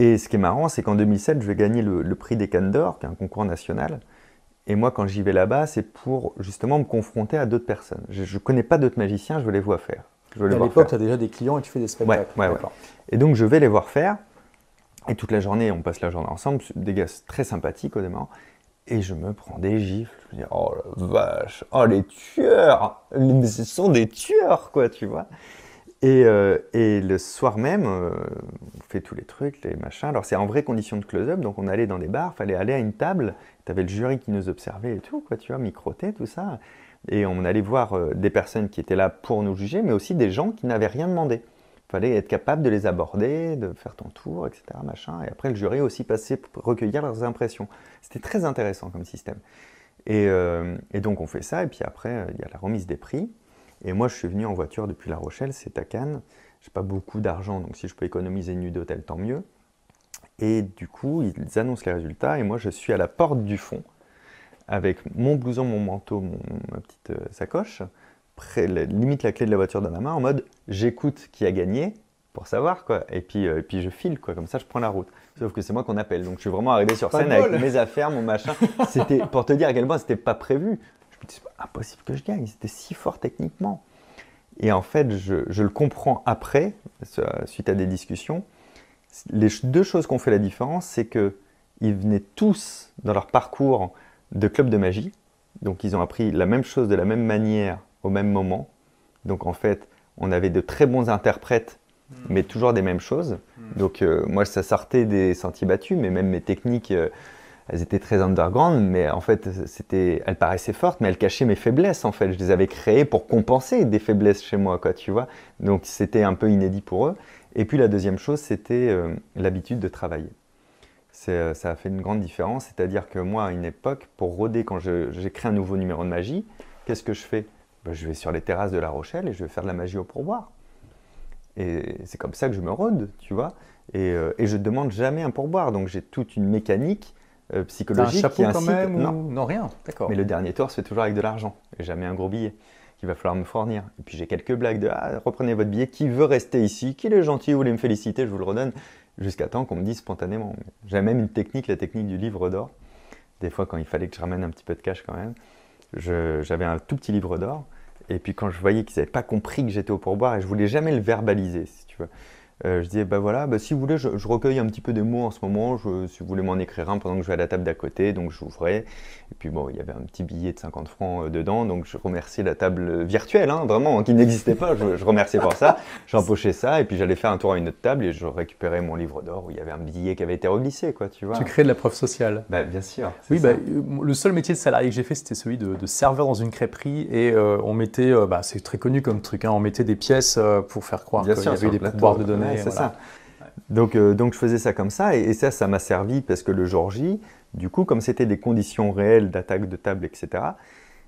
Et ce qui est marrant, c'est qu'en 2007, je vais gagner le, prix des Cannes d'Or, qui est un concours national. Et moi, quand j'y vais là-bas, c'est pour justement me confronter à d'autres personnes. Je ne connais pas d'autres magiciens, je veux les voir faire. Je à l'époque, tu as déjà des clients et tu fais des spectacles. Ouais, ouais, Et donc, je vais les voir faire. Et toute la journée, on passe la journée ensemble, des gars très sympathiques au démarrant. Et je me prends des gifles. Je me dis, oh la vache, oh les tueurs Mais ce sont des tueurs, quoi, tu vois. Et, euh, et, le soir même, euh, on fait tous les trucs, les machins. Alors c'est en vraie condition de close-up, donc on allait dans des bars, fallait aller à une table, tu avais le jury qui nous observait et tout, quoi, tu vois, microté, tout ça. Et on allait voir euh, des personnes qui étaient là pour nous juger, mais aussi des gens qui n'avaient rien demandé. Fallait être capable de les aborder, de faire ton tour, etc. Machin. Et après, le jury aussi passait pour recueillir leurs impressions. C'était très intéressant comme système. Et, donc on fait ça, et puis après, il y a la remise des prix. Et moi, je suis venu en voiture depuis La Rochelle, c'est à Cannes. J'ai pas beaucoup d'argent, donc si je peux économiser une nuit d'hôtel, tant mieux. Et du coup, ils annoncent les résultats, et moi, je suis à la porte du fond, avec mon blouson, mon manteau, mon, ma petite euh, sacoche, près, limite la clé de la voiture dans la main, en mode j'écoute qui a gagné pour savoir quoi. Et puis, euh, et puis je file quoi, comme ça je prends la route. Sauf que c'est moi qu'on appelle, donc je suis vraiment arrivé sur scène avec mes affaires, mon machin. C'était pour te dire à quel point c'était pas prévu c'est impossible que je gagne, c'était si fort techniquement. Et en fait, je, le comprends après, suite à des discussions. Les deux choses qui ont fait la différence, c'est qu'ils venaient tous dans leur parcours de club de magie. Donc ils ont appris la même chose de la même manière au même moment. Donc en fait, on avait de très bons interprètes, hmm. mais toujours des mêmes choses. Hmm. Donc euh, moi, ça sortait des sentiers battus, mais même mes techniques, euh, elles étaient très underground, mais en fait, c'était, elles paraissaient fortes, mais elles cachaient mes faiblesses, en fait. Je les avais créées pour compenser des faiblesses chez moi, quoi, tu vois. Donc, c'était un peu inédit pour eux. Et puis, la deuxième chose, c'était euh, l'habitude de travailler. Euh, ça a fait une grande différence, c'est-à-dire que moi, à une époque, pour rôder, quand j'écris un nouveau numéro de magie, qu'est-ce que je fais? Ben, Je vais sur les terrasses de La Rochelle et je vais faire de la magie au pourboire. Et c'est comme ça que je me rôde, tu vois. Et, euh, et je ne demande jamais un pourboire. Donc j'ai toute une mécanique euh, psychologique. Un chapeau quand même non. non, rien. D'accord. Mais le dernier tour se fait toujours avec de l'argent et jamais un gros billet qu'il va falloir me fournir. Et puis j'ai quelques blagues de ah, reprenez votre billet, qui veut rester ici, qui est gentil, vous voulez me féliciter, je vous le redonne, jusqu'à temps qu'on me dise spontanément. J'ai même une technique, la technique du livre d'or. Des fois, quand il fallait que je ramène un petit peu de cash quand même, j'avais un tout petit livre d'or. Et puis quand je voyais qu'ils n'avaient pas compris que j'étais au pourboire, et je voulais jamais le verbaliser, si tu veux. Euh, je disais, bah voilà, bah, si vous voulez, je, recueille un petit peu des mots en ce moment, si vous voulez m'en écrire un pendant que je vais à la table d'à côté, donc j'ouvrais. Et puis bon, il y avait un petit billet de 50 francs euh, dedans, donc je remerciais la table virtuelle, hein, vraiment, qui n'existait pas, je, remerciais pour ça. J'empochais ça, et puis j'allais faire un tour à une autre table, et je récupérais mon livre d'or où il y avait un billet qui avait été reglissé, quoi, tu vois. Tu crées de la preuve sociale. Bah, bien sûr. Oui, bah, euh, le seul métier de salarié que j'ai fait, c'était celui de, serveur dans une crêperie, et on mettait, bah, c'est très connu comme truc, hein, on mettait des pièces pour faire croire qu'il y avait des pouvoirs de données. C'est ça. Donc, euh, donc je faisais ça comme ça, et, ça, ça m'a servi parce que le jour J, du coup, comme c'était des conditions réelles d'attaque de table, etc.,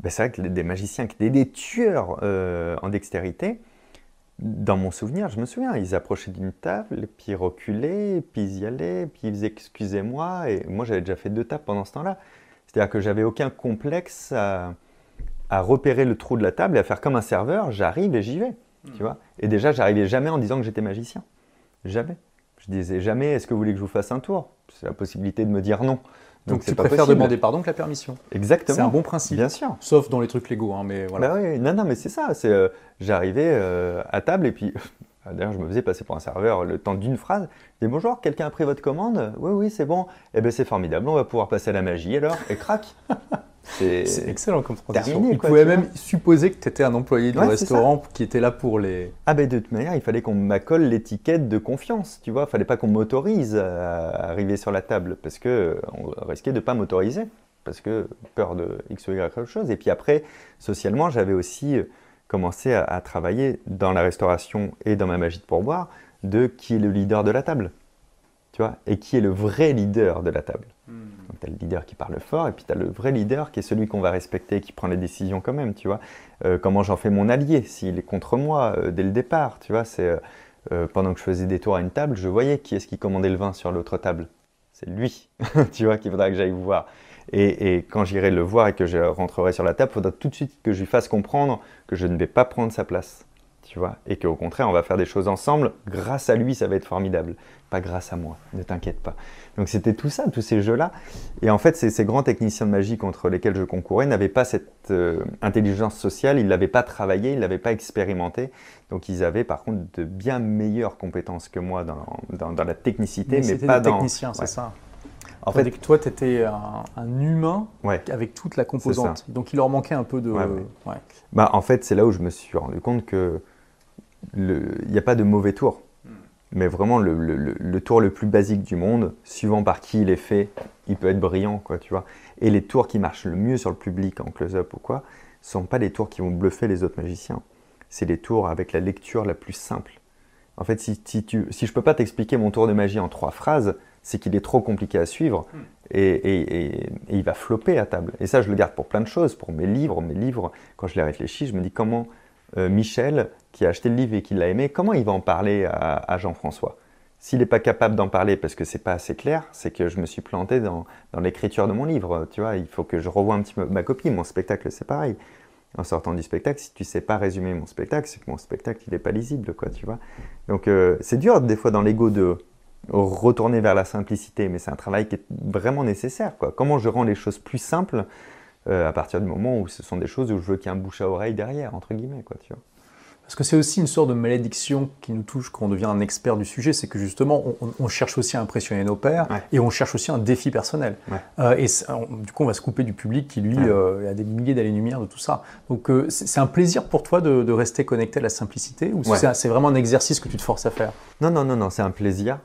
ben c'est vrai que des magiciens qui étaient des tueurs euh, en dextérité, dans mon souvenir, je me souviens, ils approchaient d'une table, puis ils reculaient, puis ils y allaient, puis ils faisaient excusez-moi, et moi j'avais déjà fait deux tables pendant ce temps-là. C'est-à-dire que j'avais aucun complexe à, à, repérer le trou de la table et à faire comme un serveur, j'arrive et j'y vais, tu vois? Et déjà, j'arrivais jamais en disant que j'étais magicien. Jamais. Je disais jamais, est-ce que vous voulez que je vous fasse un tour? C'est la possibilité de me dire non. Donc, tu préfères demander pardon que la permission. Exactement. C'est un bon principe. Bien sûr. Sauf dans les trucs légaux, hein, mais voilà. Bah oui, non, non, mais c'est ça. C'est, euh, j'arrivais euh, à table et puis, d'ailleurs, je me faisais passer pour un serveur le temps d'une phrase. Je dis bonjour, quelqu'un a pris votre commande? Oui, oui, c'est bon. Eh bien, c'est formidable. On va pouvoir passer à la magie alors. Et crac C'est excellent comme transition. il pouvait même supposer que tu étais un employé du restaurant qui était là pour les. Ah ben de toute manière, il fallait qu'on m'accole l'étiquette de confiance, tu vois. Il fallait pas qu'on m'autorise à arriver sur la table parce que on risquait de pas m'autoriser parce que peur de X ou Y quelque chose. Et puis après, socialement, j'avais aussi euh, commencé à, travailler dans la restauration et dans ma magie de pourboire de qui est le leader de la table, tu vois, et qui est le vrai leader de la table. Hmm tu as le leader qui parle fort, et puis tu as le vrai leader qui est celui qu'on va respecter, qui prend les décisions quand même, tu vois. Euh, comment j'en fais mon allié s'il est contre moi euh, dès le départ, tu vois. C'est euh, pendant que je faisais des tours à une table, je voyais qui est-ce qui commandait le vin sur l'autre table. C'est lui, tu vois, qu'il faudra que j'aille voir. Et, et quand j'irai le voir et que je rentrerai sur la table, il faudra tout de suite que je lui fasse comprendre que je ne vais pas prendre sa place. Tu vois, et qu'au contraire, on va faire des choses ensemble. Grâce à lui, ça va être formidable, pas grâce à moi. Ne t'inquiète pas. Donc c'était tout ça, tous ces jeux-là. Et en fait, ces, grands techniciens de magie contre lesquels je concourais n'avaient pas cette euh, intelligence sociale, ils l'avaient pas travaillé, ils l'avaient pas expérimenté. Donc ils avaient par contre de bien meilleures compétences que moi dans, dans, la technicité, mais, mais pas des techniciens, c'est ça. En fait, que toi, tu étais un, humain avec toute la composante. Donc, il leur manquait un peu de. Bah, en fait, c'est là où je me suis rendu compte que il n'y a pas de mauvais tour. Hmm. Mais vraiment, le, tour le plus basique du monde, suivant par qui il est fait, il peut être brillant, quoi, tu vois. Et les tours qui marchent le mieux sur le public en close-up ou quoi, sont pas les tours qui vont bluffer les autres magiciens. C'est les tours avec la lecture la plus simple. En fait, si, si, tu, si je peux pas t'expliquer mon tour de magie en trois phrases, c'est qu'il est trop compliqué à suivre hmm. et, il va flopper à table. Et ça, je le garde pour plein de choses, pour mes livres. Mes livres, quand je les réfléchis, je me dis comment Michel, qui a acheté le livre et qui l'a aimé, comment il va en parler à, Jean-François? S'il n'est pas capable d'en parler parce que c'est pas assez clair, c'est que je me suis planté dans, l'écriture de mon livre. Tu vois, il faut que je revoie un petit peu ma copie. Mon spectacle, c'est pareil. En sortant du spectacle, si tu sais pas résumer mon spectacle, c'est que mon spectacle, il n'est pas lisible, quoi, tu vois. Donc, euh, c'est dur, des fois, dans l'ego de retourner vers la simplicité, mais c'est un travail qui est vraiment nécessaire. Quoi. Comment je rends les choses plus simples euh, à partir du moment où ce sont des choses où je veux qu'il y ait un bouche à oreille derrière, entre guillemets. Quoi, tu vois. Parce que c'est aussi une sorte de malédiction qui nous touche quand on devient un expert du sujet, c'est que justement, on, cherche aussi à impressionner nos pairs et on cherche aussi un défi personnel. Euh, et du coup, on va se couper du public qui, lui, euh, a des milliers d'années-lumière de tout ça. Donc, c'est un plaisir pour toi de, rester connecté à la simplicité ou c'est vraiment un exercice que tu te forces à faire? Non, non, non, non, c'est un plaisir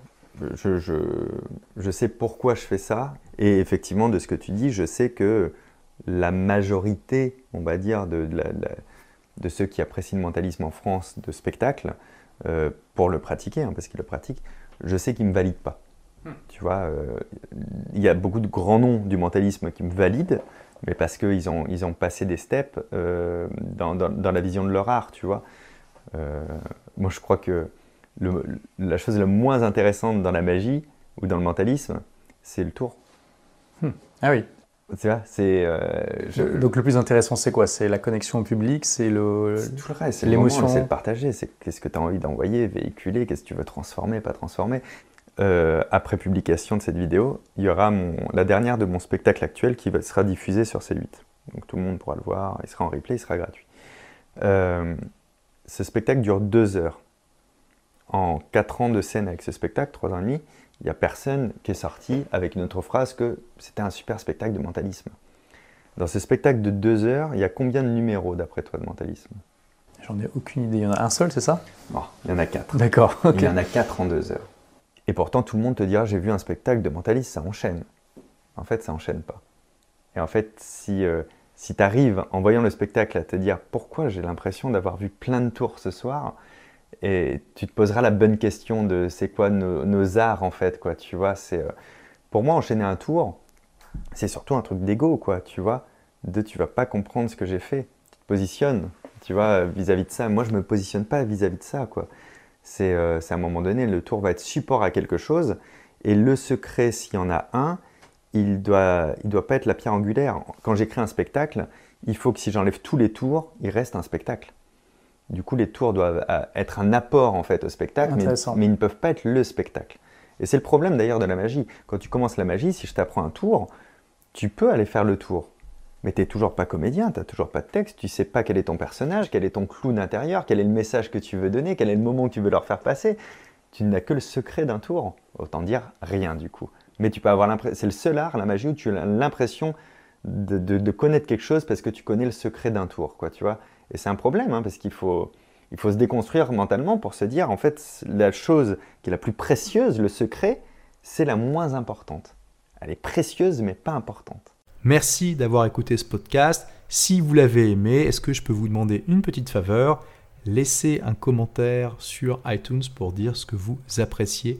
je, sais pourquoi je fais ça. Et effectivement, de ce que tu dis, je sais que la majorité, on va dire, de, de, ceux qui apprécient le mentalisme en France de spectacle, euh, pour le pratiquer, hein, parce qu'ils le pratiquent, je sais qu'ils ne me valident pas. Hmm. Tu vois, euh, il y a beaucoup de grands noms du mentalisme qui me valident, mais parce qu'ils ont, ils ont passé des steps euh, dans, dans, la vision de leur art, tu vois. moi, je crois que la chose la moins intéressante dans la magie ou dans le mentalisme, c'est le tour. Hmm. Ah oui. Tu vois, c'est. Euh, donc le plus intéressant, c'est quoi? C'est la connexion au public, c'est le. tout le reste, c'est l'émotion? C'est de partager, c'est qu'est-ce que tu as envie d'envoyer, véhiculer, qu'est-ce que tu veux transformer, pas transformer. Euh, après publication de cette vidéo, il y aura mon, la dernière de mon spectacle actuel qui sera diffusée sur C8. Donc tout le monde pourra le voir, il sera en replay, il sera gratuit. Euh, ce spectacle dure deux heures en 4 ans de scène avec ce spectacle, 3 ans et demi, il n'y a personne qui est sorti avec une autre phrase que c'était un super spectacle de mentalisme. Dans ce spectacle de 2 heures, il y a combien de numéros d'après toi de mentalisme? J'en ai aucune idée. Il y en a un seul, c'est ça? Non, il y en a 4. D'accord. Il y en a 4 en 2 heures. Et pourtant, tout le monde te dira j'ai vu un spectacle de mentalisme, ça enchaîne. En fait, ça enchaîne pas. Et en fait, si, euh, si tu arrives en voyant le spectacle à te dire pourquoi j'ai l'impression d'avoir vu plein de tours ce soir, et tu te poseras la bonne question de c'est quoi nos, arts en fait quoi tu vois c'est euh, pour moi enchaîner un tour c'est surtout un truc d'ego quoi tu vois. De tu vas pas comprendre ce que j'ai fait tu te positionnes tu vois vis-à-vis de ça. Moi je me positionne pas vis-à-vis de ça quoi. Euh, c'est à un moment donné le tour va être support à quelque chose et le secret s'il y en a un il doit il doit pas être la pierre angulaire. Quand j'écris un spectacle il faut que si j'enlève tous les tours il reste un spectacle du coup, les tours doivent euh, être un apport en fait au spectacle, mais, ils ne peuvent pas être le spectacle. Et c'est le problème d'ailleurs de la magie. Quand tu commences la magie, si je t'apprends un tour, tu peux aller faire le tour. Mais tu n'es toujours pas comédien, tu n'as toujours pas de texte, tu sais pas quel est ton personnage, quel est ton clown intérieur, quel est le message que tu veux donner, quel est le moment que tu veux leur faire passer. Tu n'as que le secret d'un tour. Autant dire rien du coup. Mais tu peux avoir l'impression, c'est le seul art, la magie, où tu as l'impression de, connaître quelque chose parce que tu connais le secret d'un tour, quoi, tu vois. Et c'est un problème, hein, parce qu'il faut, il faut se déconstruire mentalement pour se dire, en fait, la chose qui est la plus précieuse, le secret, c'est la moins importante. Elle est précieuse, mais pas importante. Merci d'avoir écouté ce podcast. Si vous l'avez aimé, est-ce que je peux vous demander une petite faveur? Laissez un commentaire sur iTunes pour dire ce que vous appréciez